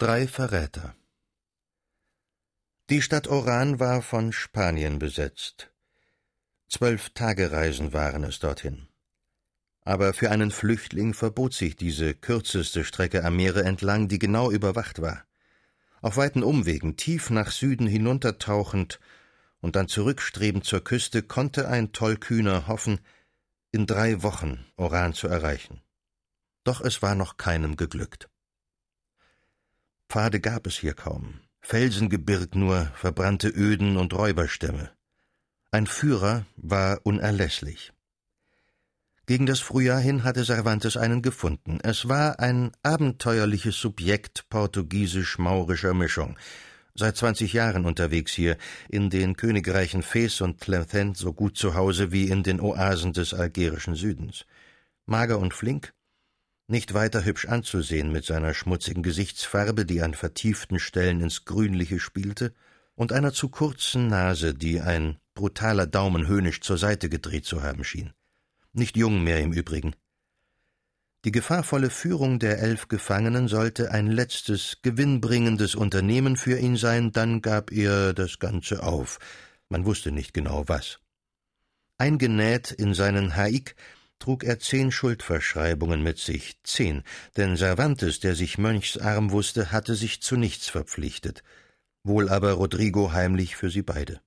Drei Verräter Die Stadt Oran war von Spanien besetzt. Zwölf Tagereisen waren es dorthin. Aber für einen Flüchtling verbot sich diese kürzeste Strecke am Meere entlang, die genau überwacht war. Auf weiten Umwegen, tief nach Süden hinuntertauchend und dann zurückstrebend zur Küste, konnte ein Tollkühner hoffen, in drei Wochen Oran zu erreichen. Doch es war noch keinem geglückt. Pfade gab es hier kaum, Felsengebirg nur, verbrannte Öden und Räuberstämme. Ein Führer war unerlässlich. Gegen das Frühjahr hin hatte Cervantes einen gefunden. Es war ein abenteuerliches Subjekt portugiesisch-maurischer Mischung. Seit zwanzig Jahren unterwegs hier, in den Königreichen Fes und Tlemcen so gut zu Hause wie in den Oasen des algerischen Südens. Mager und flink, nicht weiter hübsch anzusehen mit seiner schmutzigen Gesichtsfarbe, die an vertieften Stellen ins Grünliche spielte, und einer zu kurzen Nase, die ein brutaler Daumen höhnisch zur Seite gedreht zu haben schien. Nicht jung mehr im Übrigen. Die gefahrvolle Führung der elf Gefangenen sollte ein letztes, gewinnbringendes Unternehmen für ihn sein, dann gab er das Ganze auf. Man wusste nicht genau was. Eingenäht in seinen Haik trug er zehn Schuldverschreibungen mit sich, zehn, denn Cervantes, der sich mönchsarm wusste, hatte sich zu nichts verpflichtet, wohl aber Rodrigo heimlich für sie beide.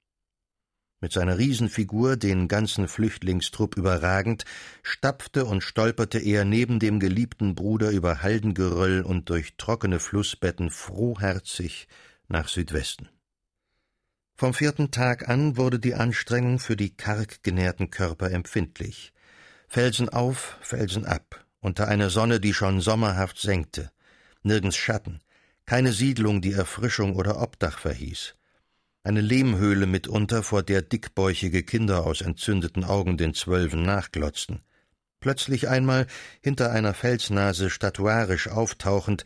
Mit seiner Riesenfigur, den ganzen Flüchtlingstrupp überragend, stapfte und stolperte er neben dem geliebten Bruder über Haldengeröll und durch trockene Flussbetten frohherzig nach Südwesten. Vom vierten Tag an wurde die Anstrengung für die karg genährten Körper empfindlich. Felsen auf, Felsen ab, unter einer Sonne, die schon sommerhaft senkte, nirgends Schatten, keine Siedlung, die Erfrischung oder Obdach verhieß, eine Lehmhöhle mitunter, vor der dickbäuchige Kinder aus entzündeten Augen den Zwölfen nachglotzten. Plötzlich einmal, hinter einer Felsnase statuarisch auftauchend,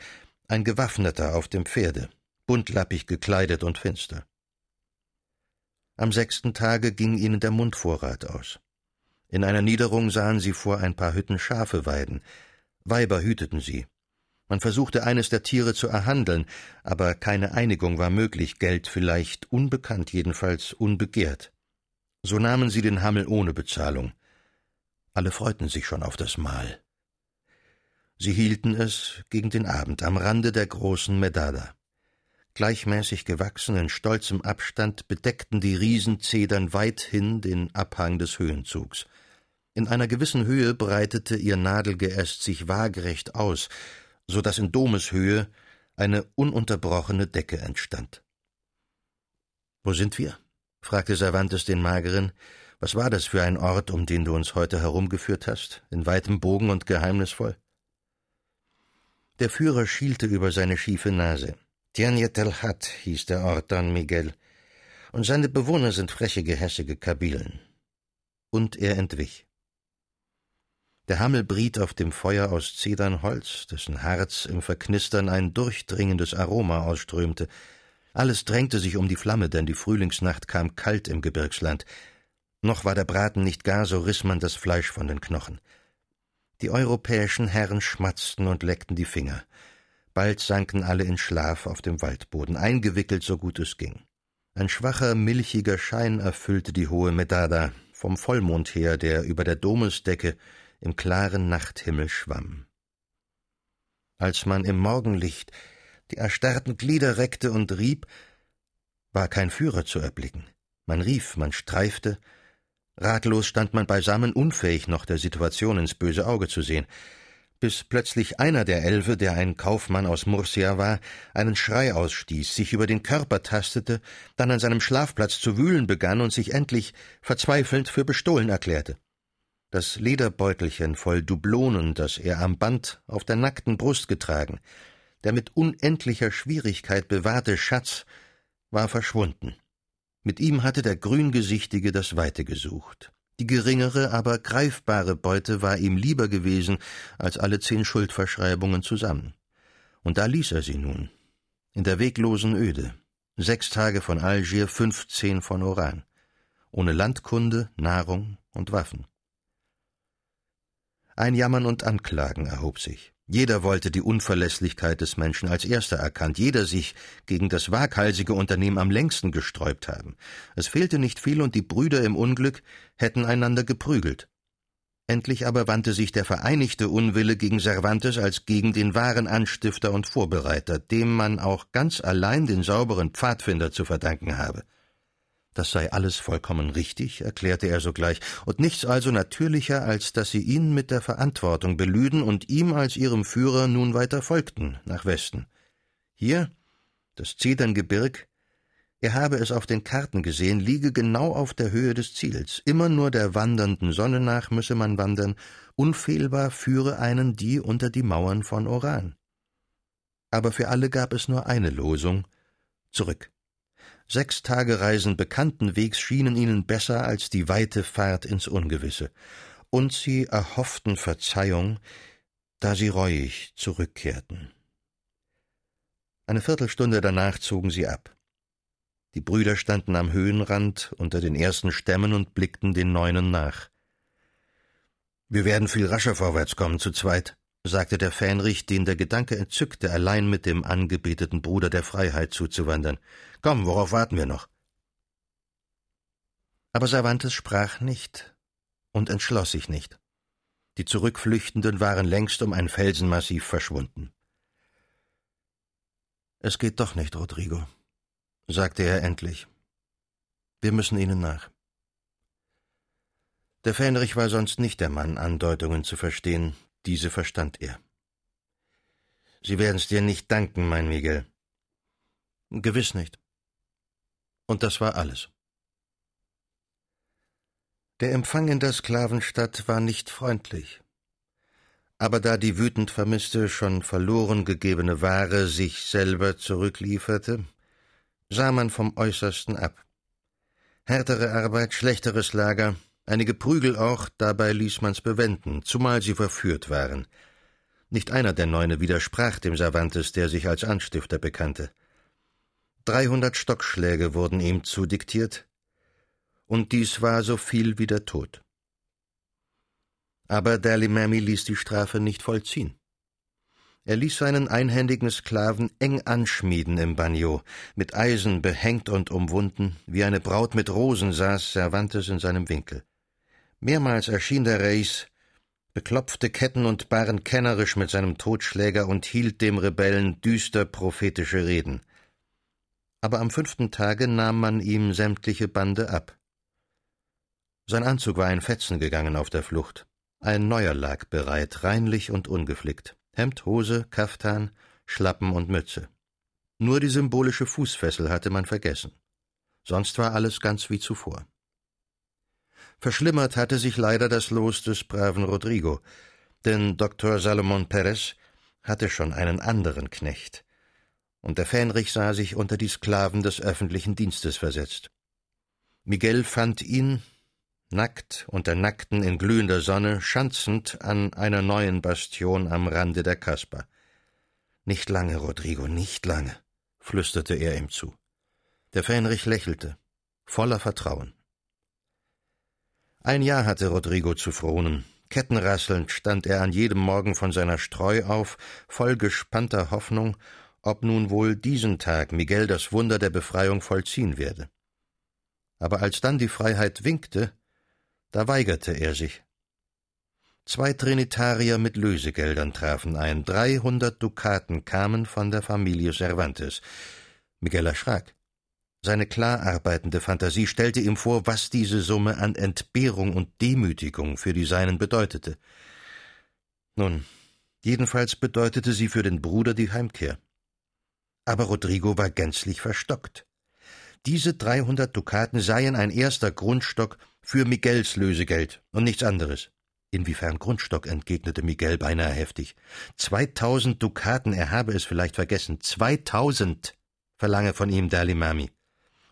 ein Gewaffneter auf dem Pferde, buntlappig gekleidet und finster. Am sechsten Tage ging ihnen der Mundvorrat aus. In einer Niederung sahen sie vor ein paar Hütten Schafe weiden. Weiber hüteten sie. Man versuchte eines der Tiere zu erhandeln, aber keine Einigung war möglich, Geld vielleicht unbekannt, jedenfalls unbegehrt. So nahmen sie den Hammel ohne Bezahlung. Alle freuten sich schon auf das Mahl. Sie hielten es gegen den Abend am Rande der großen Medada. Gleichmäßig gewachsen in stolzem Abstand bedeckten die Riesenzedern weithin den Abhang des Höhenzugs. In einer gewissen Höhe breitete ihr Nadelgeäst sich waagerecht aus, so dass in Domeshöhe eine ununterbrochene Decke entstand. Wo sind wir? fragte Cervantes den Mageren. Was war das für ein Ort, um den du uns heute herumgeführt hast, in weitem Bogen und geheimnisvoll? Der Führer schielte über seine schiefe Nase. Hat hieß der Ort Don Miguel, und seine Bewohner sind freche, gehässige Kabilen. Und er entwich. Der Hammel briet auf dem Feuer aus Zedernholz, dessen Harz im Verknistern ein durchdringendes Aroma ausströmte. Alles drängte sich um die Flamme, denn die Frühlingsnacht kam kalt im Gebirgsland. Noch war der Braten nicht gar, so riss man das Fleisch von den Knochen. Die europäischen Herren schmatzten und leckten die Finger. Bald sanken alle in Schlaf auf dem Waldboden, eingewickelt so gut es ging. Ein schwacher, milchiger Schein erfüllte die hohe Medada, vom Vollmond her, der über der Domesdecke im klaren Nachthimmel schwamm. Als man im Morgenlicht die erstarrten Glieder reckte und rieb, war kein Führer zu erblicken. Man rief, man streifte, ratlos stand man beisammen, unfähig noch der Situation ins böse Auge zu sehen, bis plötzlich einer der Elfe, der ein Kaufmann aus Murcia war, einen Schrei ausstieß, sich über den Körper tastete, dann an seinem Schlafplatz zu wühlen begann und sich endlich verzweifelnd für bestohlen erklärte. Das Lederbeutelchen voll Dublonen, das er am Band auf der nackten Brust getragen, der mit unendlicher Schwierigkeit bewahrte Schatz, war verschwunden. Mit ihm hatte der Grüngesichtige das Weite gesucht. Die geringere, aber greifbare Beute war ihm lieber gewesen als alle zehn Schuldverschreibungen zusammen. Und da ließ er sie nun. In der weglosen Öde. Sechs Tage von Algier, fünfzehn von Oran. Ohne Landkunde, Nahrung und Waffen. Ein Jammern und Anklagen erhob sich. Jeder wollte die Unverlässlichkeit des Menschen als erster erkannt, jeder sich gegen das waghalsige Unternehmen am längsten gesträubt haben. Es fehlte nicht viel und die Brüder im Unglück hätten einander geprügelt. Endlich aber wandte sich der vereinigte Unwille gegen Cervantes als gegen den wahren Anstifter und Vorbereiter, dem man auch ganz allein den sauberen Pfadfinder zu verdanken habe. Das sei alles vollkommen richtig, erklärte er sogleich, und nichts also natürlicher, als dass sie ihn mit der Verantwortung belüden und ihm als ihrem Führer nun weiter folgten, nach Westen. Hier, das Zederngebirg, er habe es auf den Karten gesehen, liege genau auf der Höhe des Ziels. Immer nur der wandernden Sonne nach müsse man wandern, unfehlbar führe einen die unter die Mauern von Oran. Aber für alle gab es nur eine Losung zurück. Sechs Tage Reisen bekannten Wegs schienen ihnen besser als die weite Fahrt ins Ungewisse, und sie erhofften Verzeihung, da sie reuig zurückkehrten. Eine Viertelstunde danach zogen sie ab. Die Brüder standen am Höhenrand unter den ersten Stämmen und blickten den Neunen nach. Wir werden viel rascher vorwärts kommen zu zweit, sagte der Fähnrich, den der Gedanke entzückte, allein mit dem angebeteten Bruder der Freiheit zuzuwandern. Komm, worauf warten wir noch? Aber Cervantes sprach nicht und entschloss sich nicht. Die Zurückflüchtenden waren längst um ein Felsenmassiv verschwunden. Es geht doch nicht, Rodrigo, sagte er endlich. Wir müssen ihnen nach. Der Fähnrich war sonst nicht der Mann, Andeutungen zu verstehen, diese verstand er. Sie werden's dir nicht danken, mein Miguel. Gewiss nicht. Und das war alles. Der Empfang in der Sklavenstadt war nicht freundlich. Aber da die wütend vermisste, schon verloren gegebene Ware sich selber zurücklieferte, sah man vom Äußersten ab. Härtere Arbeit, schlechteres Lager, Einige Prügel auch, dabei ließ man's bewenden, zumal sie verführt waren. Nicht einer der Neune widersprach dem Cervantes, der sich als Anstifter bekannte. Dreihundert Stockschläge wurden ihm zudiktiert, und dies war so viel wie der Tod. Aber Dalimami ließ die Strafe nicht vollziehen. Er ließ seinen einhändigen Sklaven eng anschmieden im Bagno, mit Eisen behängt und umwunden, wie eine Braut mit Rosen saß Cervantes in seinem Winkel. Mehrmals erschien der Reis, beklopfte Ketten und Barren kennerisch mit seinem Totschläger und hielt dem Rebellen düster prophetische Reden. Aber am fünften Tage nahm man ihm sämtliche Bande ab. Sein Anzug war in Fetzen gegangen auf der Flucht. Ein neuer lag bereit, reinlich und ungeflickt. Hemd, Hose, Kaftan, Schlappen und Mütze. Nur die symbolische Fußfessel hatte man vergessen. Sonst war alles ganz wie zuvor. Verschlimmert hatte sich leider das Los des braven Rodrigo, denn Dr. Salomon Perez hatte schon einen anderen Knecht, und der Fähnrich sah sich unter die Sklaven des öffentlichen Dienstes versetzt. Miguel fand ihn, nackt unter Nackten in glühender Sonne, schanzend an einer neuen Bastion am Rande der Kasper. Nicht lange, Rodrigo, nicht lange, flüsterte er ihm zu. Der Fähnrich lächelte, voller Vertrauen. Ein Jahr hatte Rodrigo zu fronen. Kettenrasselnd stand er an jedem Morgen von seiner Streu auf, voll gespannter Hoffnung, ob nun wohl diesen Tag Miguel das Wunder der Befreiung vollziehen werde. Aber als dann die Freiheit winkte, da weigerte er sich. Zwei Trinitarier mit Lösegeldern trafen ein, dreihundert Dukaten kamen von der Familie Cervantes. Miguel erschrak. Seine klar arbeitende Fantasie stellte ihm vor, was diese Summe an Entbehrung und Demütigung für die Seinen bedeutete. Nun, jedenfalls bedeutete sie für den Bruder die Heimkehr. Aber Rodrigo war gänzlich verstockt. Diese dreihundert Dukaten seien ein erster Grundstock für Miguels Lösegeld und nichts anderes. Inwiefern Grundstock, entgegnete Miguel beinahe heftig. Zweitausend Dukaten, er habe es vielleicht vergessen. Zweitausend verlange von ihm Dalimami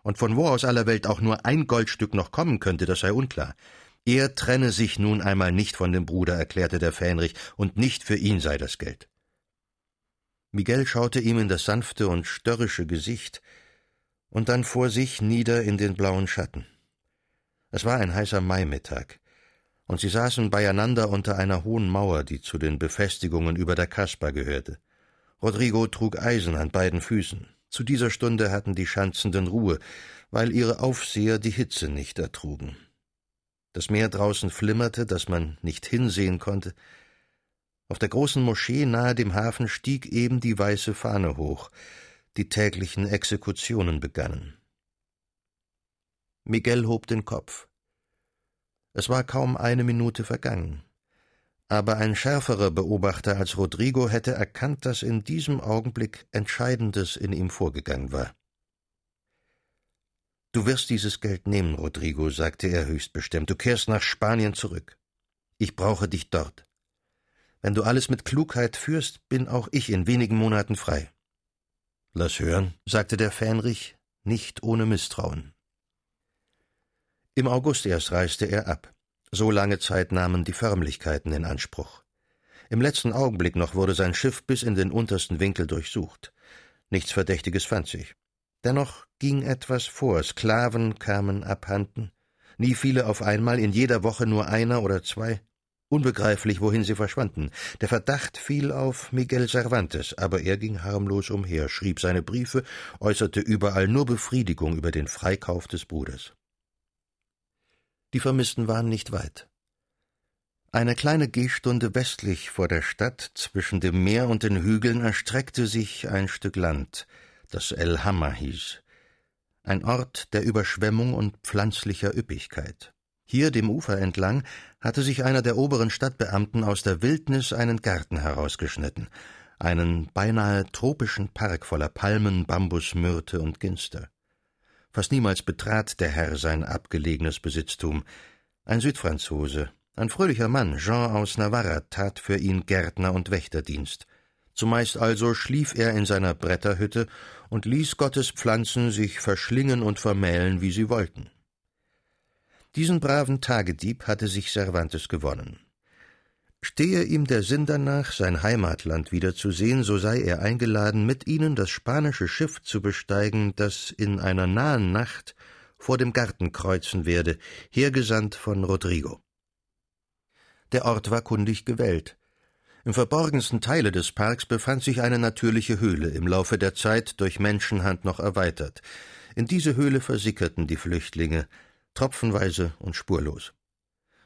und von wo aus aller Welt auch nur ein Goldstück noch kommen könnte, das sei unklar. Er trenne sich nun einmal nicht von dem Bruder, erklärte der Fähnrich, und nicht für ihn sei das Geld. Miguel schaute ihm in das sanfte und störrische Gesicht und dann vor sich nieder in den blauen Schatten. Es war ein heißer Maimittag. und sie saßen beieinander unter einer hohen Mauer, die zu den Befestigungen über der Kasper gehörte. Rodrigo trug Eisen an beiden Füßen. Zu dieser Stunde hatten die Schanzenden Ruhe, weil ihre Aufseher die Hitze nicht ertrugen. Das Meer draußen flimmerte, dass man nicht hinsehen konnte. Auf der großen Moschee nahe dem Hafen stieg eben die weiße Fahne hoch. Die täglichen Exekutionen begannen. Miguel hob den Kopf. Es war kaum eine Minute vergangen. Aber ein schärferer Beobachter als Rodrigo hätte erkannt, dass in diesem Augenblick Entscheidendes in ihm vorgegangen war. Du wirst dieses Geld nehmen, Rodrigo, sagte er höchst bestimmt. Du kehrst nach Spanien zurück. Ich brauche dich dort. Wenn du alles mit Klugheit führst, bin auch ich in wenigen Monaten frei. Lass hören, sagte der Fähnrich, nicht ohne Misstrauen. Im August erst reiste er ab. So lange Zeit nahmen die Förmlichkeiten in Anspruch. Im letzten Augenblick noch wurde sein Schiff bis in den untersten Winkel durchsucht. Nichts Verdächtiges fand sich. Dennoch ging etwas vor, Sklaven kamen abhanden, nie viele auf einmal, in jeder Woche nur einer oder zwei. Unbegreiflich, wohin sie verschwanden. Der Verdacht fiel auf Miguel Cervantes, aber er ging harmlos umher, schrieb seine Briefe, äußerte überall nur Befriedigung über den Freikauf des Bruders. Die Vermissten waren nicht weit. Eine kleine Gehstunde westlich vor der Stadt, zwischen dem Meer und den Hügeln, erstreckte sich ein Stück Land, das El Hamma hieß. Ein Ort der Überschwemmung und pflanzlicher Üppigkeit. Hier, dem Ufer entlang, hatte sich einer der oberen Stadtbeamten aus der Wildnis einen Garten herausgeschnitten, einen beinahe tropischen Park voller Palmen, Bambus, Myrte und Ginster. Fast niemals betrat der Herr sein abgelegenes Besitztum. Ein Südfranzose, ein fröhlicher Mann, Jean aus Navarra, tat für ihn Gärtner und Wächterdienst. Zumeist also schlief er in seiner Bretterhütte und ließ Gottes Pflanzen sich verschlingen und vermählen, wie sie wollten. Diesen braven Tagedieb hatte sich Cervantes gewonnen. Stehe ihm der Sinn danach, sein Heimatland wiederzusehen, so sei er eingeladen, mit ihnen das spanische Schiff zu besteigen, das in einer nahen Nacht vor dem Garten kreuzen werde, hergesandt von Rodrigo. Der Ort war kundig gewählt. Im verborgensten Teile des Parks befand sich eine natürliche Höhle, im Laufe der Zeit durch Menschenhand noch erweitert. In diese Höhle versickerten die Flüchtlinge, tropfenweise und spurlos.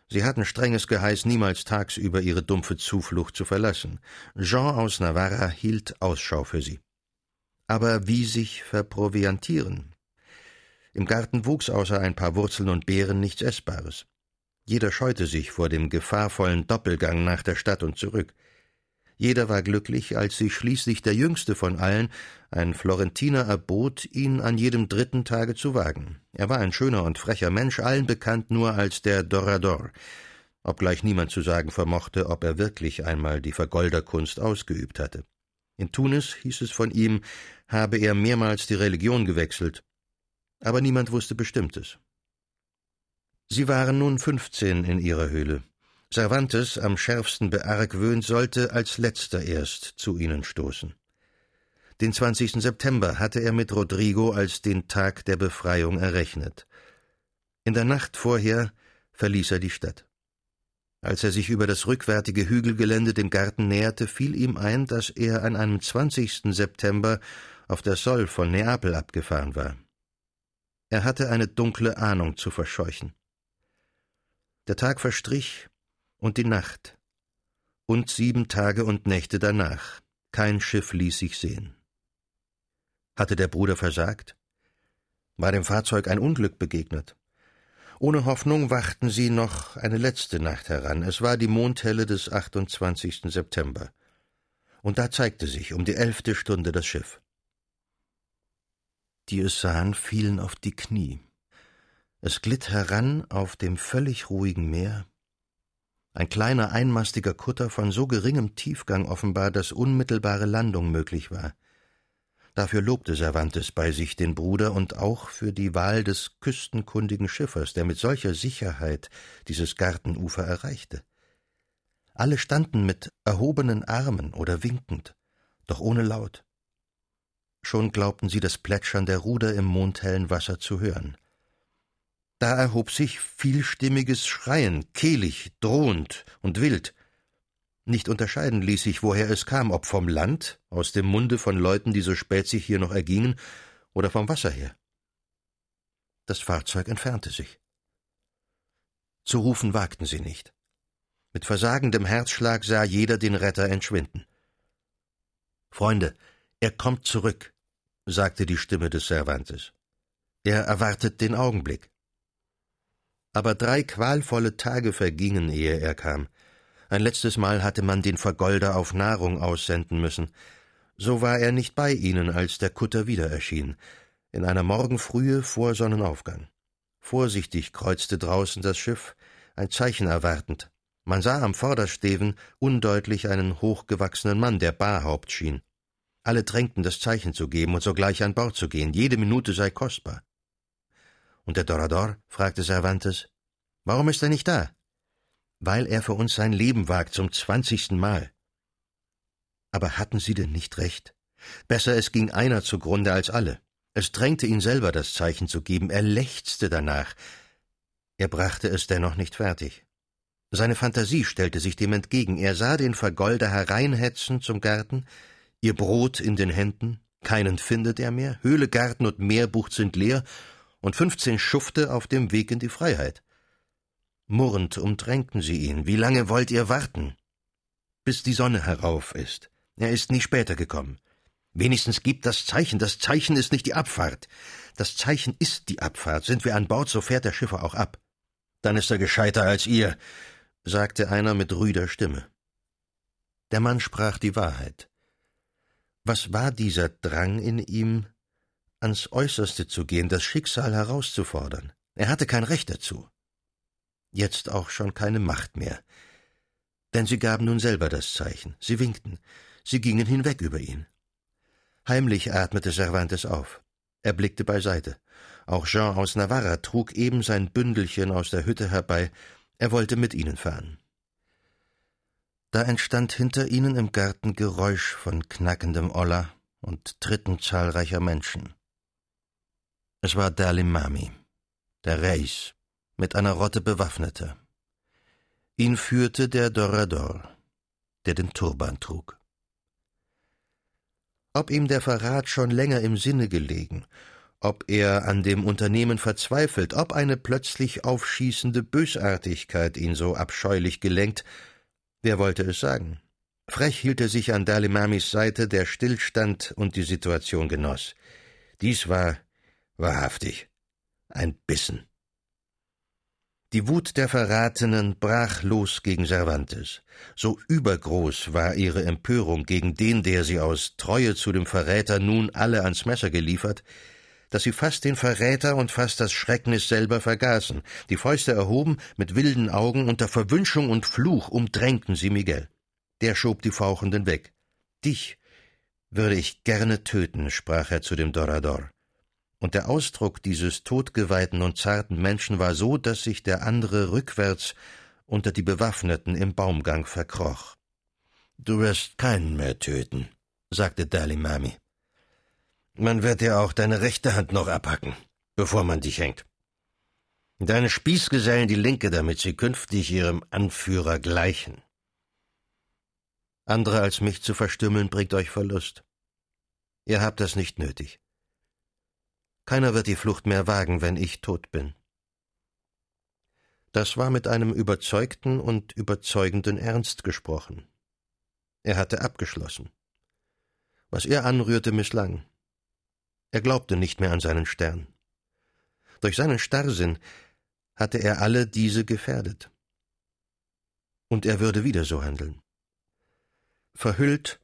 Sie hatten strenges Geheiß, niemals tagsüber ihre dumpfe Zuflucht zu verlassen. Jean aus Navarra hielt Ausschau für sie. Aber wie sich verproviantieren? Im Garten wuchs außer ein paar Wurzeln und Beeren nichts Essbares. Jeder scheute sich vor dem gefahrvollen Doppelgang nach der Stadt und zurück. Jeder war glücklich, als sich schließlich der jüngste von allen, ein Florentiner, erbot, ihn an jedem dritten Tage zu wagen. Er war ein schöner und frecher Mensch, allen bekannt nur als der Dorador, obgleich niemand zu sagen vermochte, ob er wirklich einmal die Vergolderkunst ausgeübt hatte. In Tunis hieß es von ihm, habe er mehrmals die Religion gewechselt, aber niemand wusste Bestimmtes. Sie waren nun fünfzehn in ihrer Höhle. Cervantes, am schärfsten beargwöhnt, sollte als letzter erst zu ihnen stoßen. Den 20. September hatte er mit Rodrigo als den Tag der Befreiung errechnet. In der Nacht vorher verließ er die Stadt. Als er sich über das rückwärtige Hügelgelände dem Garten näherte, fiel ihm ein, dass er an einem 20. September auf der Soll von Neapel abgefahren war. Er hatte eine dunkle Ahnung zu verscheuchen. Der Tag verstrich, und die Nacht und sieben Tage und Nächte danach. Kein Schiff ließ sich sehen. Hatte der Bruder versagt? War dem Fahrzeug ein Unglück begegnet? Ohne Hoffnung wachten sie noch eine letzte Nacht heran. Es war die Mondhelle des 28. September. Und da zeigte sich um die elfte Stunde das Schiff. Die es sahen, fielen auf die Knie. Es glitt heran auf dem völlig ruhigen Meer, ein kleiner einmastiger Kutter von so geringem Tiefgang offenbar, dass unmittelbare Landung möglich war. Dafür lobte Cervantes bei sich den Bruder und auch für die Wahl des küstenkundigen Schiffers, der mit solcher Sicherheit dieses Gartenufer erreichte. Alle standen mit erhobenen Armen oder winkend, doch ohne Laut. Schon glaubten sie das Plätschern der Ruder im mondhellen Wasser zu hören. Da erhob sich vielstimmiges Schreien, kehlig, drohend und wild. Nicht unterscheiden ließ sich, woher es kam, ob vom Land, aus dem Munde von Leuten, die so spät sich hier noch ergingen, oder vom Wasser her. Das Fahrzeug entfernte sich. Zu rufen wagten sie nicht. Mit versagendem Herzschlag sah jeder den Retter entschwinden. Freunde, er kommt zurück, sagte die Stimme des Cervantes. Er erwartet den Augenblick. Aber drei qualvolle Tage vergingen, ehe er kam. Ein letztes Mal hatte man den Vergolder auf Nahrung aussenden müssen. So war er nicht bei ihnen, als der Kutter wieder erschien, in einer Morgenfrühe vor Sonnenaufgang. Vorsichtig kreuzte draußen das Schiff, ein Zeichen erwartend. Man sah am Vordersteven undeutlich einen hochgewachsenen Mann, der Barhaupt schien. Alle drängten, das Zeichen zu geben und sogleich an Bord zu gehen. Jede Minute sei kostbar. Und der Dorador? fragte Cervantes. Warum ist er nicht da? Weil er für uns sein Leben wagt zum zwanzigsten Mal. Aber hatten Sie denn nicht recht? Besser es ging einer zugrunde als alle. Es drängte ihn selber, das Zeichen zu geben. Er lechzte danach. Er brachte es dennoch nicht fertig. Seine Fantasie stellte sich dem entgegen. Er sah den Vergolder hereinhetzen zum Garten, ihr Brot in den Händen, keinen findet er mehr, Höhle, Garten und Meerbucht sind leer, und fünfzehn Schufte auf dem Weg in die Freiheit. Murrend umdrängten sie ihn. Wie lange wollt ihr warten? Bis die Sonne herauf ist. Er ist nie später gekommen. Wenigstens gibt das Zeichen. Das Zeichen ist nicht die Abfahrt. Das Zeichen ist die Abfahrt. Sind wir an Bord, so fährt der Schiffer auch ab. Dann ist er gescheiter als ihr, sagte einer mit rüder Stimme. Der Mann sprach die Wahrheit. Was war dieser Drang in ihm, ans Äußerste zu gehen, das Schicksal herauszufordern? Er hatte kein Recht dazu. Jetzt auch schon keine Macht mehr. Denn sie gaben nun selber das Zeichen. Sie winkten. Sie gingen hinweg über ihn. Heimlich atmete Cervantes auf. Er blickte beiseite. Auch Jean aus Navarra trug eben sein Bündelchen aus der Hütte herbei. Er wollte mit ihnen fahren. Da entstand hinter ihnen im Garten Geräusch von knackendem Olla und Tritten zahlreicher Menschen. Es war Dalimami, der Reis, mit einer Rotte bewaffneter. Ihn führte der Dorador, der den Turban trug. Ob ihm der Verrat schon länger im Sinne gelegen, ob er an dem Unternehmen verzweifelt, ob eine plötzlich aufschießende Bösartigkeit ihn so abscheulich gelenkt, wer wollte es sagen? Frech hielt er sich an Dalimamis Seite, der stillstand und die Situation genoss. Dies war wahrhaftig ein Bissen. Die Wut der Verratenen brach los gegen Cervantes. So übergroß war ihre Empörung gegen den, der sie aus Treue zu dem Verräter nun alle ans Messer geliefert, dass sie fast den Verräter und fast das Schrecknis selber vergaßen, die Fäuste erhoben, mit wilden Augen unter Verwünschung und Fluch umdrängten sie Miguel. Der schob die Fauchenden weg. Dich würde ich gerne töten, sprach er zu dem Dorador und der Ausdruck dieses todgeweihten und zarten Menschen war so, dass sich der andere rückwärts unter die Bewaffneten im Baumgang verkroch. Du wirst keinen mehr töten, sagte Dalimami. Man wird dir auch deine rechte Hand noch abhacken, bevor man dich hängt. Deine Spießgesellen die linke, damit sie künftig ihrem Anführer gleichen. Andere als mich zu verstümmeln bringt euch Verlust. Ihr habt das nicht nötig. Keiner wird die Flucht mehr wagen, wenn ich tot bin. Das war mit einem überzeugten und überzeugenden Ernst gesprochen. Er hatte abgeschlossen. Was er anrührte, misslang. Er glaubte nicht mehr an seinen Stern. Durch seinen Starrsinn hatte er alle diese gefährdet. Und er würde wieder so handeln. Verhüllt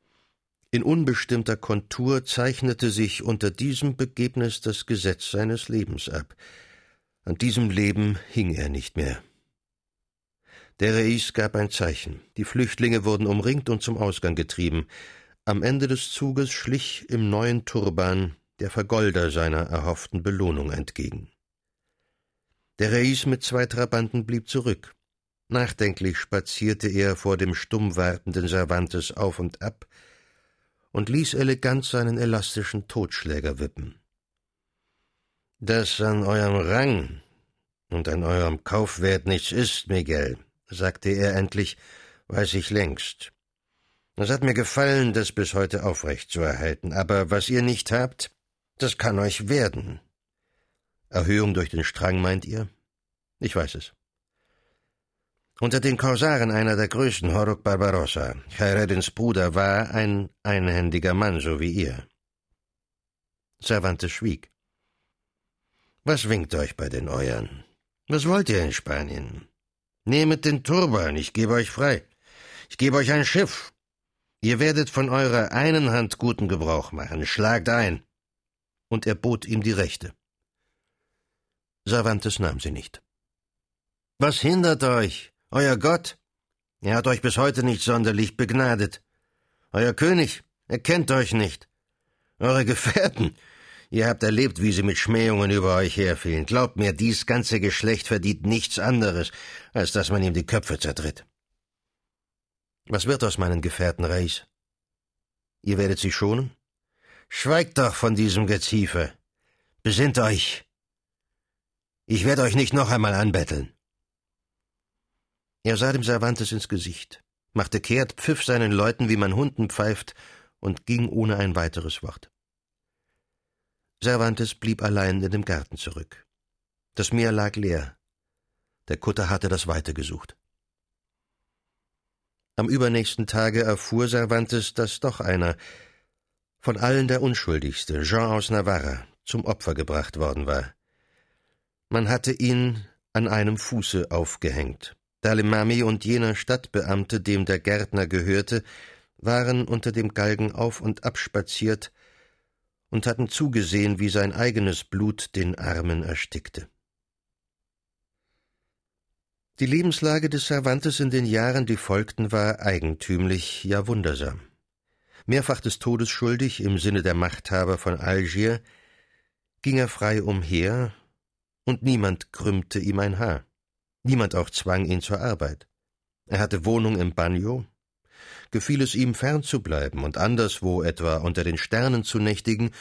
in unbestimmter Kontur zeichnete sich unter diesem Begebnis das Gesetz seines Lebens ab. An diesem Leben hing er nicht mehr. Der Reis gab ein Zeichen. Die Flüchtlinge wurden umringt und zum Ausgang getrieben. Am Ende des Zuges schlich im neuen Turban der Vergolder seiner erhofften Belohnung entgegen. Der Reis mit zwei Trabanten blieb zurück. Nachdenklich spazierte er vor dem stumm wartenden Cervantes auf und ab, und ließ elegant seinen elastischen Totschläger wippen. Das an eurem Rang, Und an eurem Kaufwert nichts ist, Miguel, sagte er endlich, weiß ich längst. Es hat mir gefallen, das bis heute aufrecht zu erhalten, aber was ihr nicht habt, das kann euch werden. Erhöhung durch den Strang, meint ihr? Ich weiß es. Unter den Korsaren einer der größten, Horuk Barbarossa, Khaireddins Bruder, war ein einhändiger Mann, so wie ihr. Cervantes schwieg. Was winkt euch bei den Euren? Was wollt ihr in Spanien? Nehmet den Turban, ich gebe euch frei. Ich gebe euch ein Schiff. Ihr werdet von eurer einen Hand guten Gebrauch machen. Schlagt ein. Und er bot ihm die rechte. Cervantes nahm sie nicht. Was hindert euch? Euer Gott? Er hat euch bis heute nicht sonderlich begnadet. Euer König, er kennt euch nicht. Eure Gefährten, Ihr habt erlebt, wie sie mit Schmähungen über euch herfielen. Glaubt mir, dies ganze Geschlecht verdient nichts anderes, als dass man ihm die Köpfe zertritt. Was wird aus meinen Gefährten, Reis? Ihr werdet sie schonen? Schweigt doch von diesem Geziefer. Besinnt euch. Ich werde euch nicht noch einmal anbetteln. Er sah dem Cervantes ins Gesicht, machte kehrt, pfiff seinen Leuten, wie man Hunden pfeift, und ging ohne ein weiteres Wort. Cervantes blieb allein in dem Garten zurück. Das Meer lag leer. Der Kutter hatte das Weite gesucht. Am übernächsten Tage erfuhr Cervantes, dass doch einer, von allen der Unschuldigste, Jean aus Navarra, zum Opfer gebracht worden war. Man hatte ihn an einem Fuße aufgehängt. Dalimami und jener Stadtbeamte, dem der Gärtner gehörte, waren unter dem Galgen auf und ab spaziert, und hatten zugesehen, wie sein eigenes Blut den Armen erstickte. Die Lebenslage des Cervantes in den Jahren, die folgten, war eigentümlich, ja wundersam. Mehrfach des Todes schuldig im Sinne der Machthaber von Algier, ging er frei umher, und niemand krümmte ihm ein Haar. Niemand auch zwang ihn zur Arbeit. Er hatte Wohnung im Bagno, gefiel es ihm fernzubleiben und anderswo etwa unter den Sternen zu nächtigen,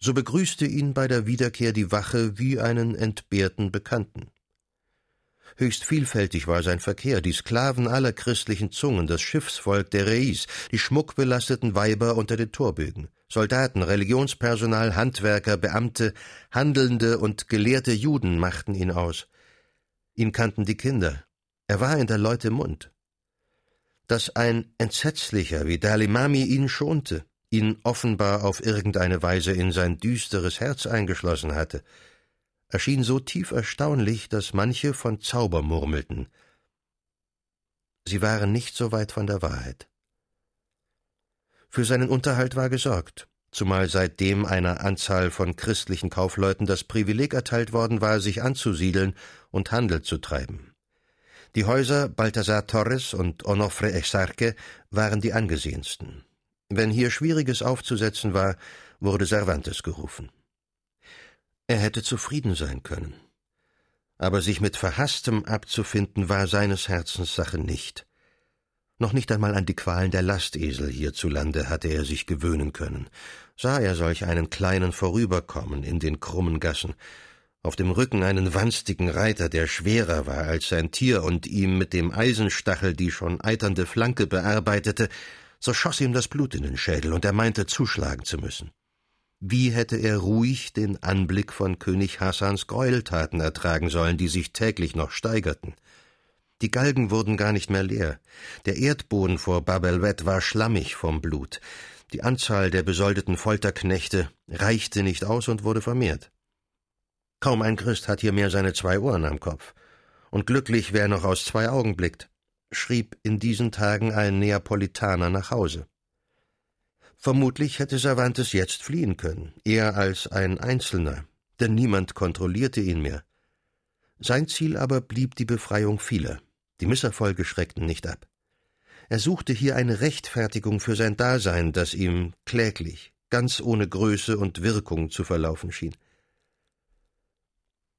so begrüßte ihn bei der Wiederkehr die Wache wie einen entbehrten Bekannten. Höchst vielfältig war sein Verkehr, die Sklaven aller christlichen Zungen, das Schiffsvolk der Reis, die schmuckbelasteten Weiber unter den Torbögen, Soldaten, Religionspersonal, Handwerker, Beamte, handelnde und gelehrte Juden machten ihn aus. Ihn kannten die Kinder. Er war in der Leute Mund dass ein Entsetzlicher wie Dalimami ihn schonte, ihn offenbar auf irgendeine Weise in sein düsteres Herz eingeschlossen hatte, erschien so tief erstaunlich, dass manche von Zauber murmelten. Sie waren nicht so weit von der Wahrheit. Für seinen Unterhalt war gesorgt, zumal seitdem einer Anzahl von christlichen Kaufleuten das Privileg erteilt worden war, sich anzusiedeln und Handel zu treiben. Die Häuser Balthasar Torres und Onofre Exarque waren die angesehensten. Wenn hier Schwieriges aufzusetzen war, wurde Cervantes gerufen. Er hätte zufrieden sein können. Aber sich mit Verhaßtem abzufinden, war seines Herzens Sache nicht. Noch nicht einmal an die Qualen der Lastesel hierzulande hatte er sich gewöhnen können. Sah er solch einen kleinen vorüberkommen in den krummen Gassen, auf dem Rücken einen wanstigen Reiter, der schwerer war als sein Tier und ihm mit dem Eisenstachel die schon eiternde Flanke bearbeitete, so schoss ihm das Blut in den Schädel, und er meinte zuschlagen zu müssen. Wie hätte er ruhig den Anblick von König Hassans Gräueltaten ertragen sollen, die sich täglich noch steigerten? Die Galgen wurden gar nicht mehr leer. Der Erdboden vor Babelwet war schlammig vom Blut. Die Anzahl der besoldeten Folterknechte reichte nicht aus und wurde vermehrt. Kaum ein Christ hat hier mehr seine zwei Ohren am Kopf. Und glücklich, wer noch aus zwei Augen blickt, schrieb in diesen Tagen ein Neapolitaner nach Hause. Vermutlich hätte Cervantes jetzt fliehen können, eher als ein Einzelner, denn niemand kontrollierte ihn mehr. Sein Ziel aber blieb die Befreiung vieler. Die Misserfolge schreckten nicht ab. Er suchte hier eine Rechtfertigung für sein Dasein, das ihm kläglich, ganz ohne Größe und Wirkung zu verlaufen schien.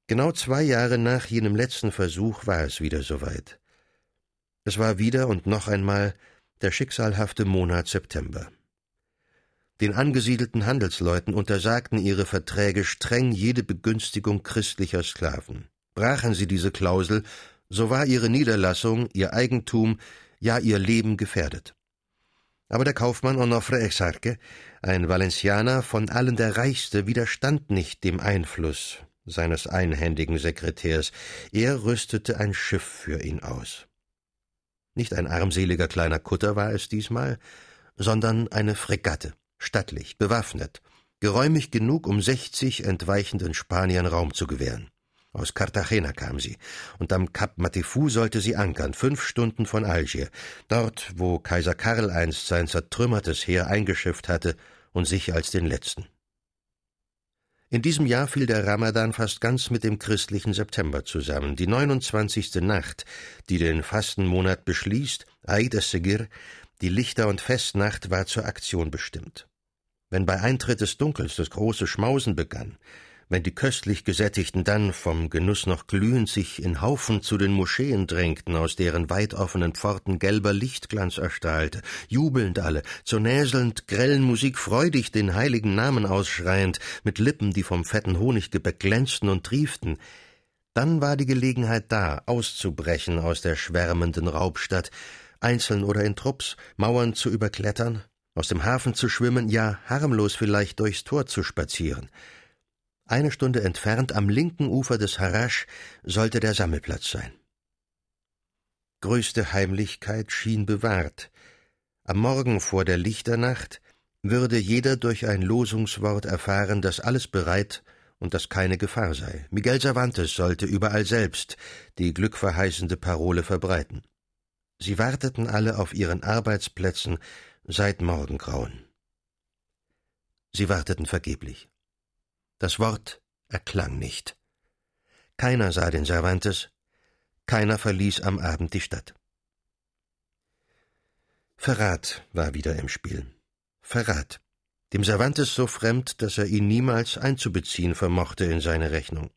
Genau zwei Jahre nach jenem letzten Versuch war es wieder soweit. Es war wieder und noch einmal der schicksalhafte Monat September. Den angesiedelten Handelsleuten untersagten ihre Verträge streng jede Begünstigung christlicher Sklaven. Brachen sie diese Klausel, so war ihre Niederlassung, ihr Eigentum, ja ihr Leben gefährdet. Aber der Kaufmann Onofre Exarque, ein Valencianer, von allen der reichste, widerstand nicht dem Einfluss seines einhändigen Sekretärs. Er rüstete ein Schiff für ihn aus. Nicht ein armseliger kleiner Kutter war es diesmal, sondern eine Fregatte, stattlich, bewaffnet, geräumig genug, um sechzig entweichenden Spaniern Raum zu gewähren. Aus Cartagena kam sie, und am Kap Matifu sollte sie ankern, fünf Stunden von Algier, dort, wo Kaiser Karl einst sein zertrümmertes Heer eingeschifft hatte und sich als den letzten. In diesem Jahr fiel der Ramadan fast ganz mit dem christlichen September zusammen. Die 29. Nacht, die den Fastenmonat beschließt, Eid es-Segir, die Lichter- und Festnacht, war zur Aktion bestimmt. Wenn bei Eintritt des Dunkels das große Schmausen begann, wenn die köstlich Gesättigten dann, vom Genuss noch glühend, sich in Haufen zu den Moscheen drängten, aus deren weit offenen Pforten gelber Lichtglanz erstrahlte, jubelnd alle, zur näselnd grellen Musik freudig den heiligen Namen ausschreiend, mit Lippen, die vom fetten Honiggebäck glänzten und trieften, dann war die Gelegenheit da, auszubrechen aus der schwärmenden Raubstadt, einzeln oder in Trupps, Mauern zu überklettern, aus dem Hafen zu schwimmen, ja harmlos vielleicht durchs Tor zu spazieren – eine Stunde entfernt am linken Ufer des Harasch sollte der Sammelplatz sein. Größte Heimlichkeit schien bewahrt. Am Morgen vor der Lichternacht würde jeder durch ein Losungswort erfahren, dass alles bereit und dass keine Gefahr sei. Miguel Cervantes sollte überall selbst die glückverheißende Parole verbreiten. Sie warteten alle auf ihren Arbeitsplätzen seit Morgengrauen. Sie warteten vergeblich. Das Wort erklang nicht. Keiner sah den Cervantes, keiner verließ am Abend die Stadt. Verrat war wieder im Spiel. Verrat. Dem Cervantes so fremd, dass er ihn niemals einzubeziehen vermochte in seine Rechnung.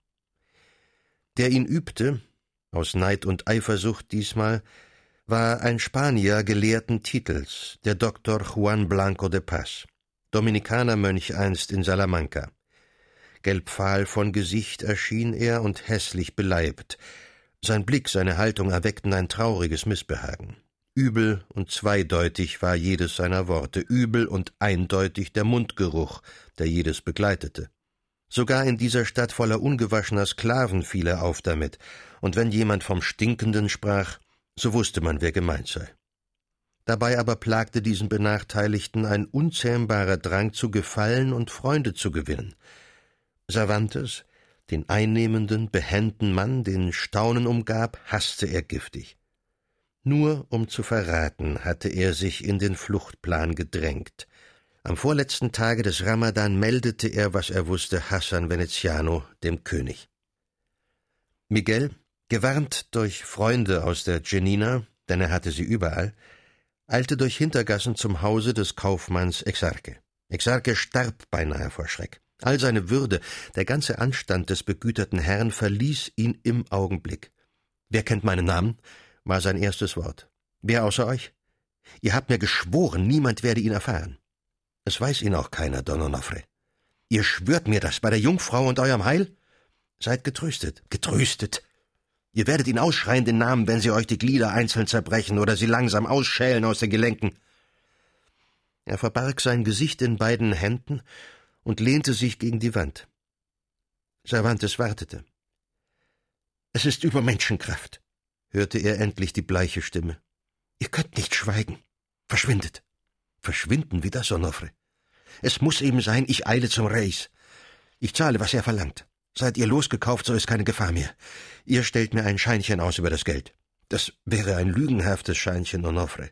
Der ihn übte, aus Neid und Eifersucht diesmal, war ein Spanier gelehrten Titels, der Doktor Juan Blanco de Paz, Dominikanermönch einst in Salamanca. Gelbfahl von Gesicht erschien er und hässlich beleibt. Sein Blick, seine Haltung erweckten ein trauriges Missbehagen. Übel und zweideutig war jedes seiner Worte, übel und eindeutig der Mundgeruch, der jedes begleitete. Sogar in dieser Stadt voller ungewaschener Sklaven fiel er auf damit, und wenn jemand vom Stinkenden sprach, so wusste man, wer gemeint sei. Dabei aber plagte diesen Benachteiligten ein unzähmbarer Drang zu gefallen und Freunde zu gewinnen. Cervantes, den einnehmenden, behenden Mann, den Staunen umgab, hasste er giftig. Nur um zu verraten, hatte er sich in den Fluchtplan gedrängt. Am vorletzten Tage des Ramadan meldete er, was er wusste, Hassan Veneziano, dem König. Miguel, gewarnt durch Freunde aus der Genina, denn er hatte sie überall, eilte durch Hintergassen zum Hause des Kaufmanns Exarche. Exarche starb beinahe vor Schreck. All seine Würde, der ganze Anstand des begüterten Herrn verließ ihn im Augenblick. Wer kennt meinen Namen? war sein erstes Wort. Wer außer euch? Ihr habt mir geschworen, niemand werde ihn erfahren. Es weiß ihn auch keiner, Don Onofre. Ihr schwört mir das bei der Jungfrau und eurem Heil? Seid getröstet, getröstet. Ihr werdet ihn ausschreien, den Namen, wenn sie euch die Glieder einzeln zerbrechen oder sie langsam ausschälen aus den Gelenken. Er verbarg sein Gesicht in beiden Händen und lehnte sich gegen die Wand. Cervantes wartete. Es ist über Menschenkraft, hörte er endlich die bleiche Stimme. Ihr könnt nicht schweigen. Verschwindet. Verschwinden wie das, Onofre. Es muss eben sein, ich eile zum Reis. Ich zahle, was er verlangt. Seid ihr losgekauft, so ist keine Gefahr mehr. Ihr stellt mir ein Scheinchen aus über das Geld. Das wäre ein lügenhaftes Scheinchen, Onofre.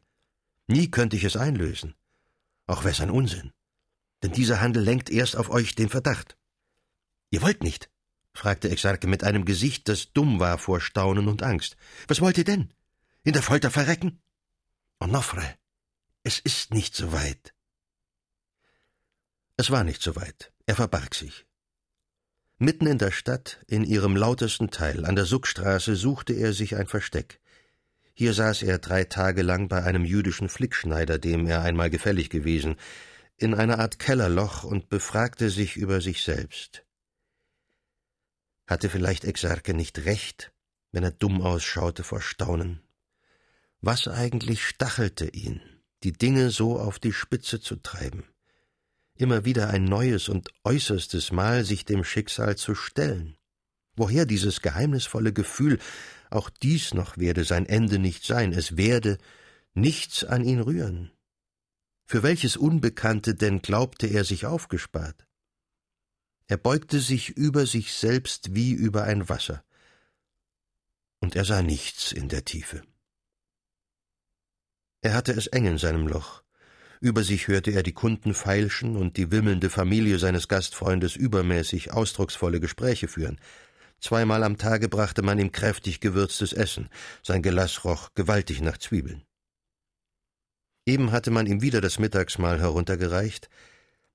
Nie könnte ich es einlösen. Auch wär's ein Unsinn denn dieser Handel lenkt erst auf euch den Verdacht. Ihr wollt nicht? fragte Exarche mit einem Gesicht, das dumm war vor Staunen und Angst. Was wollt ihr denn? In der Folter verrecken? Onofre, es ist nicht so weit. Es war nicht so weit. Er verbarg sich. Mitten in der Stadt, in ihrem lautesten Teil, an der Suckstraße, suchte er sich ein Versteck. Hier saß er drei Tage lang bei einem jüdischen Flickschneider, dem er einmal gefällig gewesen in eine Art Kellerloch und befragte sich über sich selbst. Hatte vielleicht Exarche nicht recht, wenn er dumm ausschaute vor Staunen? Was eigentlich stachelte ihn, die Dinge so auf die Spitze zu treiben? Immer wieder ein neues und äußerstes Mal sich dem Schicksal zu stellen? Woher dieses geheimnisvolle Gefühl, auch dies noch werde sein Ende nicht sein, es werde nichts an ihn rühren? Für welches Unbekannte denn glaubte er sich aufgespart? Er beugte sich über sich selbst wie über ein Wasser, und er sah nichts in der Tiefe. Er hatte es eng in seinem Loch. Über sich hörte er die Kunden feilschen und die wimmelnde Familie seines Gastfreundes übermäßig ausdrucksvolle Gespräche führen. Zweimal am Tage brachte man ihm kräftig gewürztes Essen, sein Gelass roch gewaltig nach Zwiebeln. Eben hatte man ihm wieder das Mittagsmahl heruntergereicht,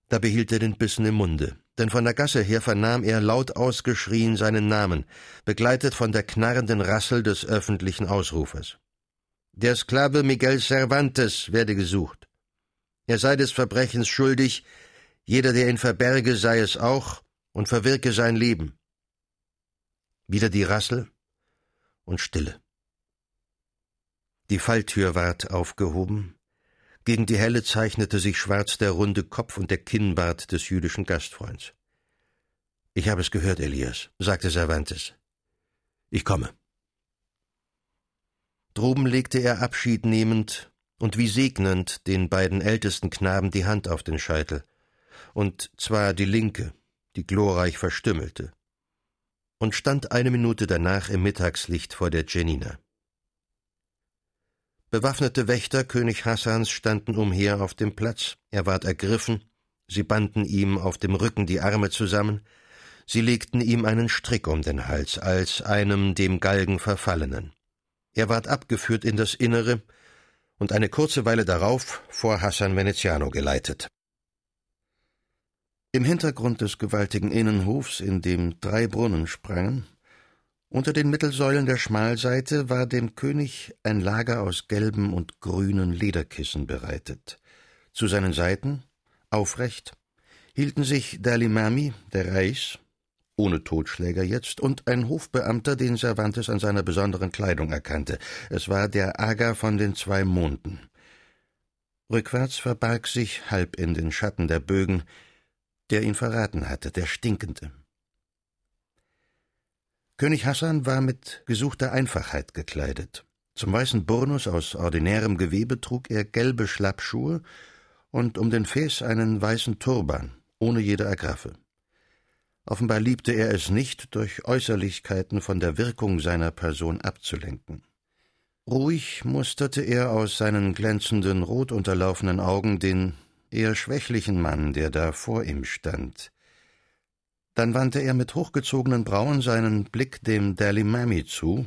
da behielt er den Bissen im Munde, denn von der Gasse her vernahm er laut ausgeschrien seinen Namen, begleitet von der knarrenden Rassel des öffentlichen Ausrufers. Der Sklave Miguel Cervantes werde gesucht. Er sei des Verbrechens schuldig, jeder, der ihn verberge, sei es auch und verwirke sein Leben. Wieder die Rassel und Stille. Die Falltür ward aufgehoben, gegen die Helle zeichnete sich schwarz der runde Kopf und der Kinnbart des jüdischen Gastfreunds. Ich habe es gehört, Elias, sagte Cervantes. Ich komme. Droben legte er Abschied nehmend und wie segnend den beiden ältesten Knaben die Hand auf den Scheitel, und zwar die linke, die glorreich verstümmelte, und stand eine Minute danach im Mittagslicht vor der Janina. Bewaffnete Wächter König Hassans standen umher auf dem Platz. Er ward ergriffen, sie banden ihm auf dem Rücken die Arme zusammen, sie legten ihm einen Strick um den Hals, als einem dem Galgen Verfallenen. Er ward abgeführt in das Innere und eine kurze Weile darauf vor Hassan Veneziano geleitet. Im Hintergrund des gewaltigen Innenhofs, in dem drei Brunnen sprangen, unter den Mittelsäulen der Schmalseite war dem König ein Lager aus gelben und grünen Lederkissen bereitet. Zu seinen Seiten, aufrecht, hielten sich Dalimami, der Reis, ohne Totschläger jetzt, und ein Hofbeamter, den Cervantes an seiner besonderen Kleidung erkannte. Es war der Aga von den zwei Monden. Rückwärts verbarg sich, halb in den Schatten der Bögen, der ihn verraten hatte, der Stinkende. König Hassan war mit gesuchter Einfachheit gekleidet. Zum weißen Burnus aus ordinärem Gewebe trug er gelbe Schlappschuhe und um den Fes einen weißen Turban, ohne jede Agraffe. Offenbar liebte er es nicht, durch Äußerlichkeiten von der Wirkung seiner Person abzulenken. Ruhig musterte er aus seinen glänzenden, rot unterlaufenen Augen den eher schwächlichen Mann, der da vor ihm stand. Dann wandte er mit hochgezogenen Brauen seinen Blick dem Dalimami zu,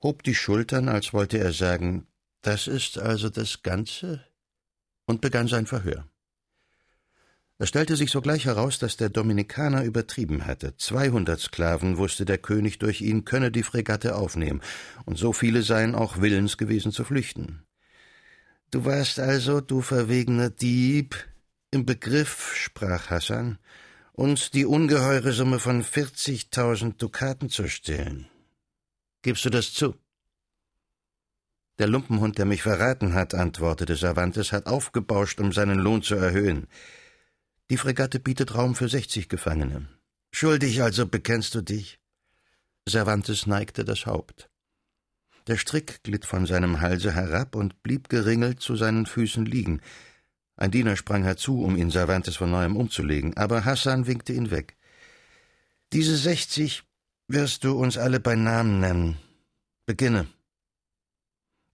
hob die Schultern, als wollte er sagen, das ist also das Ganze, und begann sein Verhör. Es stellte sich sogleich heraus, dass der Dominikaner übertrieben hatte. Zweihundert Sklaven, wusste der König durch ihn, könne die Fregatte aufnehmen, und so viele seien auch willens gewesen zu flüchten. Du warst also, du verwegener Dieb, im Begriff, sprach Hassan, uns die ungeheure Summe von vierzigtausend Dukaten zu stehlen. Gibst du das zu? Der Lumpenhund, der mich verraten hat, antwortete Cervantes, hat aufgebauscht, um seinen Lohn zu erhöhen. Die Fregatte bietet Raum für sechzig Gefangene. Schuldig also bekennst du dich? Cervantes neigte das Haupt. Der Strick glitt von seinem Halse herab und blieb geringelt zu seinen Füßen liegen. Ein Diener sprang herzu, um ihn Cervantes von neuem umzulegen, aber Hassan winkte ihn weg. Diese sechzig wirst du uns alle bei Namen nennen. Beginne.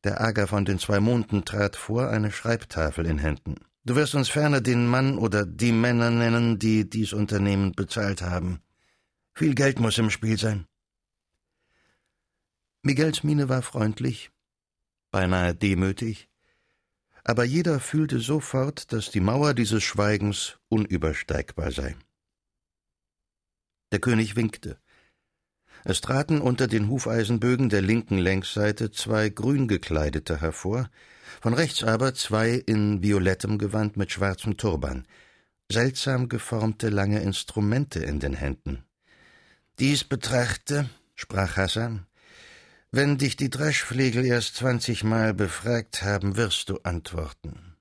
Der Ager von den zwei Monden trat vor, eine Schreibtafel in Händen. Du wirst uns ferner den Mann oder die Männer nennen, die dies Unternehmen bezahlt haben. Viel Geld muss im Spiel sein. Miguels Miene war freundlich, beinahe demütig, aber jeder fühlte sofort, dass die Mauer dieses Schweigens unübersteigbar sei. Der König winkte. Es traten unter den Hufeisenbögen der linken Längsseite zwei Grüngekleidete hervor, von rechts aber zwei in violettem Gewand mit schwarzem Turban, seltsam geformte lange Instrumente in den Händen. Dies betrachte, sprach Hassan, wenn dich die Dreschflegel erst zwanzigmal befragt haben, wirst du antworten.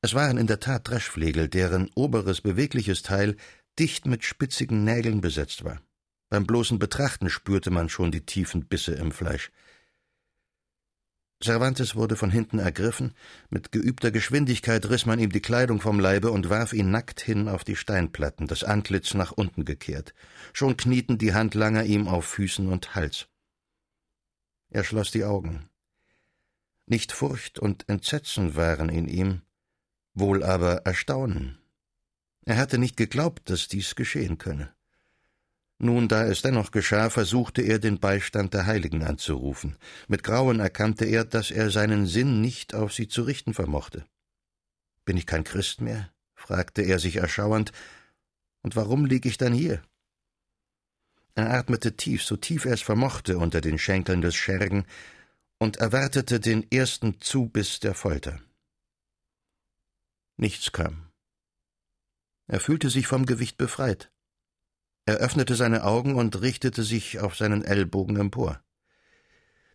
Es waren in der Tat Dreschflegel, deren oberes bewegliches Teil dicht mit spitzigen Nägeln besetzt war. Beim bloßen Betrachten spürte man schon die tiefen Bisse im Fleisch. Cervantes wurde von hinten ergriffen, mit geübter Geschwindigkeit riss man ihm die Kleidung vom Leibe und warf ihn nackt hin auf die Steinplatten, das Antlitz nach unten gekehrt. Schon knieten die Handlanger ihm auf Füßen und Hals. Er schloss die Augen. Nicht Furcht und Entsetzen waren in ihm, wohl aber Erstaunen. Er hatte nicht geglaubt, dass dies geschehen könne. Nun, da es dennoch geschah, versuchte er, den Beistand der Heiligen anzurufen. Mit Grauen erkannte er, dass er seinen Sinn nicht auf sie zu richten vermochte. Bin ich kein Christ mehr? fragte er sich erschauernd. Und warum lieg ich dann hier? Er atmete tief, so tief er es vermochte, unter den Schenkeln des Schergen und erwartete den ersten Zubiss der Folter. Nichts kam. Er fühlte sich vom Gewicht befreit. Er öffnete seine Augen und richtete sich auf seinen Ellbogen empor.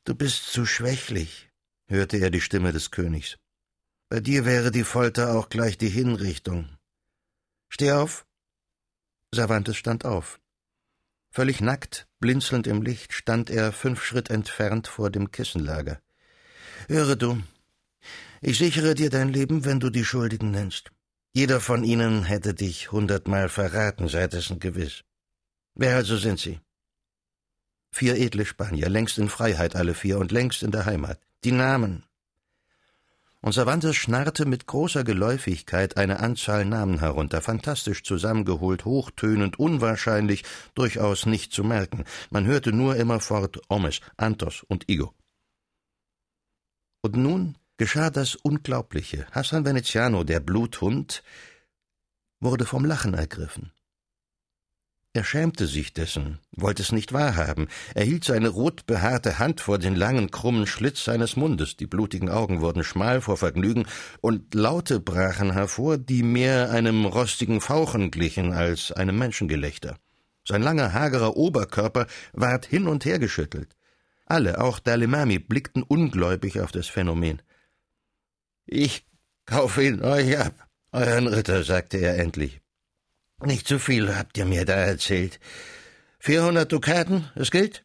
Du bist zu schwächlich, hörte er die Stimme des Königs. Bei dir wäre die Folter auch gleich die Hinrichtung. Steh auf. Cervantes stand auf. Völlig nackt, blinzelnd im Licht, stand er fünf Schritt entfernt vor dem Kissenlager. Höre du, ich sichere dir dein Leben, wenn du die Schuldigen nennst. Jeder von ihnen hätte dich hundertmal verraten, sei dessen gewiss. Wer also sind Sie? Vier edle Spanier, längst in Freiheit alle vier und längst in der Heimat. Die Namen. Und Cervantes schnarrte mit großer Geläufigkeit eine Anzahl Namen herunter, fantastisch zusammengeholt, hochtönend, unwahrscheinlich, durchaus nicht zu merken. Man hörte nur immerfort Omes, Antos und Igo. Und nun geschah das Unglaubliche. Hassan Veneziano, der Bluthund, wurde vom Lachen ergriffen. Er schämte sich dessen, wollte es nicht wahrhaben. Er hielt seine rot behaarte Hand vor den langen, krummen Schlitz seines Mundes, die blutigen Augen wurden schmal vor Vergnügen, und Laute brachen hervor, die mehr einem rostigen Fauchen glichen als einem Menschengelächter. Sein langer, hagerer Oberkörper ward hin und her geschüttelt. Alle, auch Dalimami, blickten ungläubig auf das Phänomen. Ich kaufe ihn euch ab, euren Ritter, sagte er endlich. Nicht zu viel habt ihr mir da erzählt. Vierhundert Dukaten, es gilt?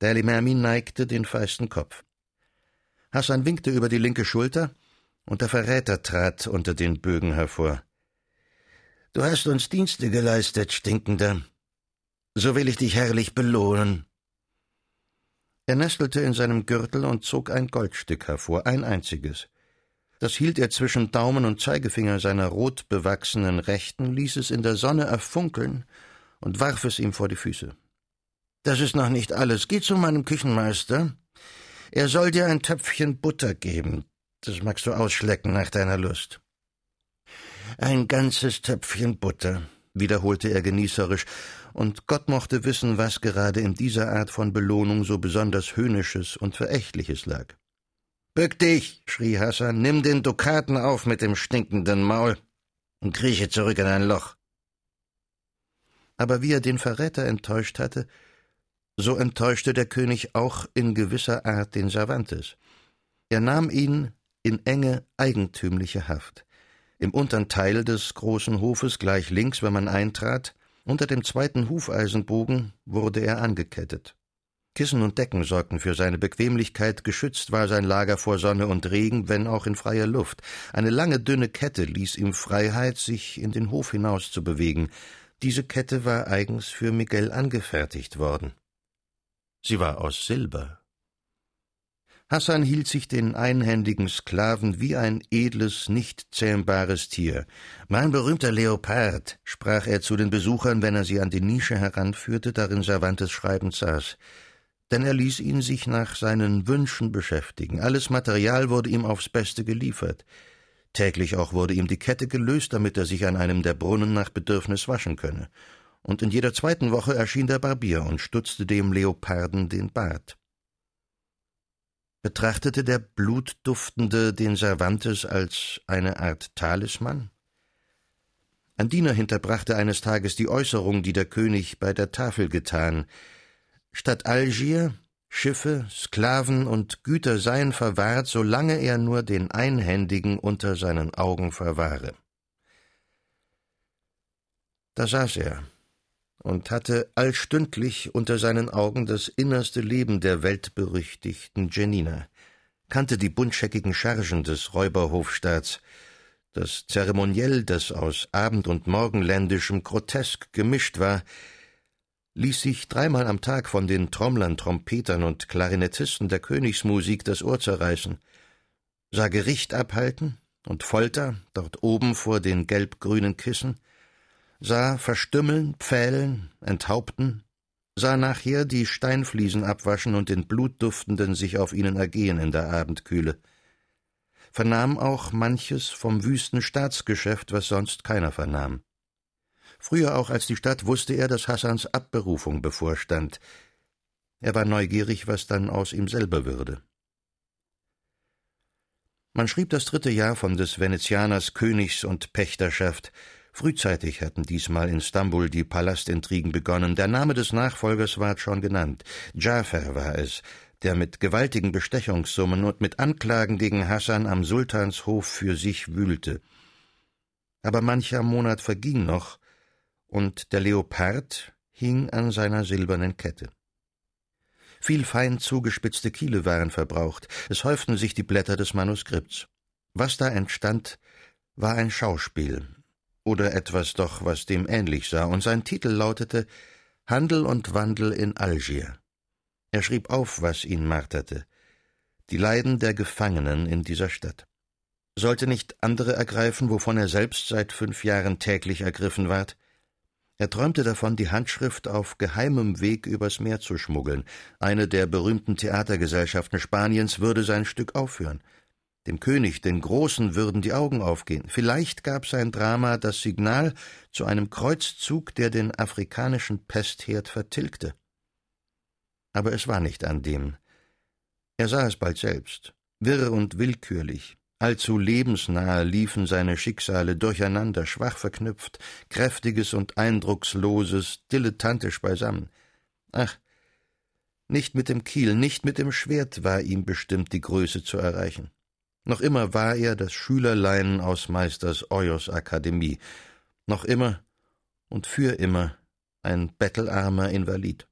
Der Limermi neigte den feisten Kopf. Hassan winkte über die linke Schulter, und der Verräter trat unter den Bögen hervor. Du hast uns Dienste geleistet, Stinkender. So will ich dich herrlich belohnen. Er nestelte in seinem Gürtel und zog ein Goldstück hervor, ein einziges. Das hielt er zwischen Daumen und Zeigefinger seiner rot bewachsenen Rechten, ließ es in der Sonne erfunkeln und warf es ihm vor die Füße. Das ist noch nicht alles. Geh zu meinem Küchenmeister. Er soll dir ein Töpfchen Butter geben. Das magst du ausschlecken nach deiner Lust. Ein ganzes Töpfchen Butter, wiederholte er genießerisch, und Gott mochte wissen, was gerade in dieser Art von Belohnung so besonders Höhnisches und Verächtliches lag. Bück dich, schrie Hassan, nimm den Dukaten auf mit dem stinkenden Maul und krieche zurück in ein Loch. Aber wie er den Verräter enttäuscht hatte, so enttäuschte der König auch in gewisser Art den Cervantes. Er nahm ihn in enge, eigentümliche Haft. Im untern Teil des großen Hofes, gleich links, wenn man eintrat, unter dem zweiten Hufeisenbogen, wurde er angekettet. Kissen und Decken sorgten für seine Bequemlichkeit, geschützt war sein Lager vor Sonne und Regen, wenn auch in freier Luft. Eine lange, dünne Kette ließ ihm Freiheit, sich in den Hof hinaus zu bewegen. Diese Kette war eigens für Miguel angefertigt worden. Sie war aus Silber. Hassan hielt sich den einhändigen Sklaven wie ein edles, nicht zähmbares Tier. Mein berühmter Leopard, sprach er zu den Besuchern, wenn er sie an die Nische heranführte, darin Cervantes schreibend saß denn er ließ ihn sich nach seinen Wünschen beschäftigen. Alles Material wurde ihm aufs Beste geliefert. Täglich auch wurde ihm die Kette gelöst, damit er sich an einem der Brunnen nach Bedürfnis waschen könne. Und in jeder zweiten Woche erschien der Barbier und stutzte dem Leoparden den Bart. Betrachtete der Blutduftende den Cervantes als eine Art Talisman? Ein Diener hinterbrachte eines Tages die Äußerung, die der König bei der Tafel getan. Statt Algier, Schiffe, Sklaven und Güter seien verwahrt, solange er nur den Einhändigen unter seinen Augen verwahre. Da saß er und hatte allstündlich unter seinen Augen das innerste Leben der weltberüchtigten Janina, kannte die buntscheckigen Chargen des Räuberhofstaats, das Zeremoniell, das aus Abend- und Morgenländischem Grotesk gemischt war, ließ sich dreimal am Tag von den Trommlern, Trompetern und Klarinettisten der Königsmusik das Ohr zerreißen, sah Gericht abhalten und Folter dort oben vor den gelb-grünen Kissen, sah verstümmeln, pfählen, enthaupten, sah nachher die Steinfliesen abwaschen und den Blutduftenden sich auf ihnen ergehen in der Abendkühle, vernahm auch manches vom wüsten Staatsgeschäft, was sonst keiner vernahm. Früher auch als die Stadt wusste er, dass Hassans Abberufung bevorstand. Er war neugierig, was dann aus ihm selber würde. Man schrieb das dritte Jahr von des Venezianers Königs- und Pächterschaft, Frühzeitig hatten diesmal in Stambul die Palastintrigen begonnen. Der Name des Nachfolgers ward schon genannt. Jafer war es, der mit gewaltigen Bestechungssummen und mit Anklagen gegen Hassan am Sultanshof für sich wühlte. Aber mancher Monat verging noch, und der Leopard hing an seiner silbernen Kette. Viel fein zugespitzte Kiele waren verbraucht, es häuften sich die Blätter des Manuskripts. Was da entstand, war ein Schauspiel, oder etwas doch, was dem ähnlich sah, und sein Titel lautete Handel und Wandel in Algier. Er schrieb auf, was ihn marterte, die Leiden der Gefangenen in dieser Stadt. Sollte nicht andere ergreifen, wovon er selbst seit fünf Jahren täglich ergriffen ward? Er träumte davon, die Handschrift auf geheimem Weg übers Meer zu schmuggeln. Eine der berühmten Theatergesellschaften Spaniens würde sein Stück aufführen. Dem König, den Großen, würden die Augen aufgehen. Vielleicht gab sein Drama das Signal zu einem Kreuzzug, der den afrikanischen Pestherd vertilgte. Aber es war nicht an dem. Er sah es bald selbst, wirr und willkürlich, allzu lebensnahe liefen seine Schicksale durcheinander, schwach verknüpft, kräftiges und eindrucksloses, dilettantisch beisammen. Ach, nicht mit dem Kiel, nicht mit dem Schwert war ihm bestimmt, die Größe zu erreichen. Noch immer war er das Schülerlein aus Meisters Euos Akademie, noch immer und für immer ein bettelarmer Invalid.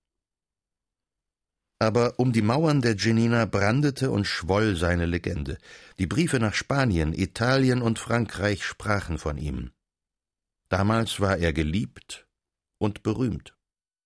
Aber um die Mauern der Genina brandete und schwoll seine Legende. Die Briefe nach Spanien, Italien und Frankreich sprachen von ihm. Damals war er geliebt und berühmt.